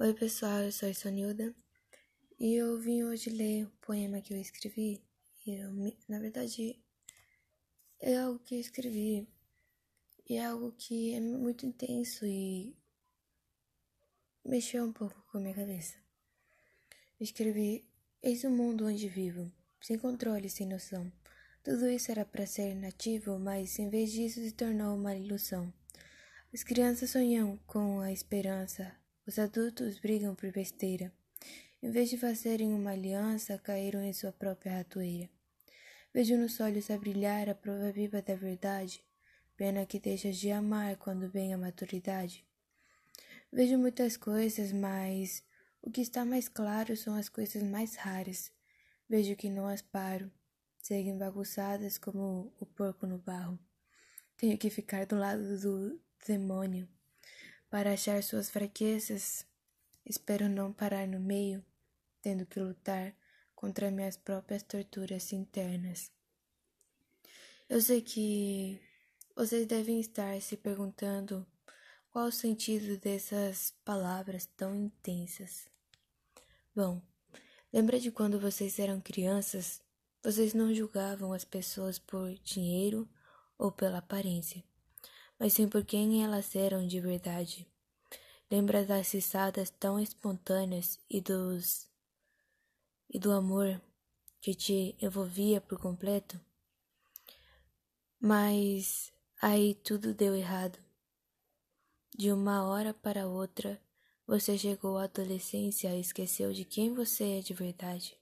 Oi pessoal, eu sou a Sonilda e eu vim hoje ler o poema que eu escrevi. Eu, na verdade, é algo que eu escrevi e é algo que é muito intenso e mexeu um pouco com a minha cabeça. Eu escrevi: Eis o mundo onde vivo, sem controle, sem noção. Tudo isso era para ser nativo, mas em vez disso se tornou uma ilusão. As crianças sonham com a esperança, os adultos brigam por besteira. Em vez de fazerem uma aliança, caíram em sua própria ratoeira. Vejo nos olhos a brilhar a prova viva da verdade. Pena que deixas de amar quando vem a maturidade. Vejo muitas coisas, mas o que está mais claro são as coisas mais raras. Vejo que não as paro. Seguem bagunçadas como o porco no barro. Tenho que ficar do lado do demônio para achar suas fraquezas, espero não parar no meio, tendo que lutar contra minhas próprias torturas internas. Eu sei que vocês devem estar se perguntando qual o sentido dessas palavras tão intensas. Bom, lembra de quando vocês eram crianças? Vocês não julgavam as pessoas por dinheiro ou pela aparência mas sim por quem elas eram de verdade. Lembra das risadas tão espontâneas e dos e do amor que te envolvia por completo? Mas aí tudo deu errado. De uma hora para outra, você chegou à adolescência e esqueceu de quem você é de verdade.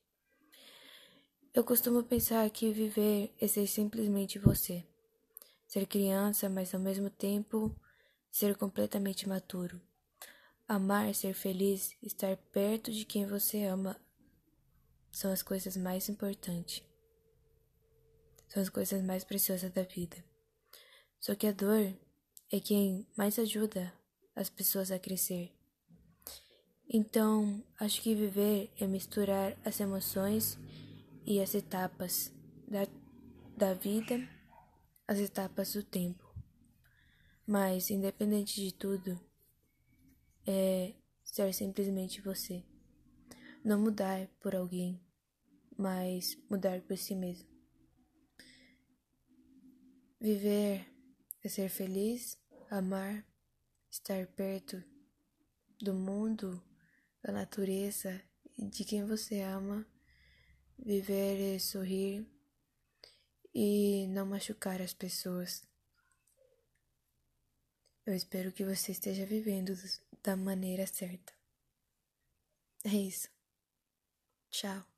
Eu costumo pensar que viver é ser simplesmente você ser criança, mas ao mesmo tempo ser completamente maturo. Amar, ser feliz, estar perto de quem você ama são as coisas mais importantes. São as coisas mais preciosas da vida. Só que a dor é quem mais ajuda as pessoas a crescer. Então, acho que viver é misturar as emoções e as etapas da, da vida as etapas do tempo. Mas, independente de tudo, é ser simplesmente você. Não mudar por alguém, mas mudar por si mesmo. Viver é ser feliz, amar, estar perto do mundo, da natureza e de quem você ama. Viver é sorrir e não machucar as pessoas. Eu espero que você esteja vivendo da maneira certa. É isso. Tchau.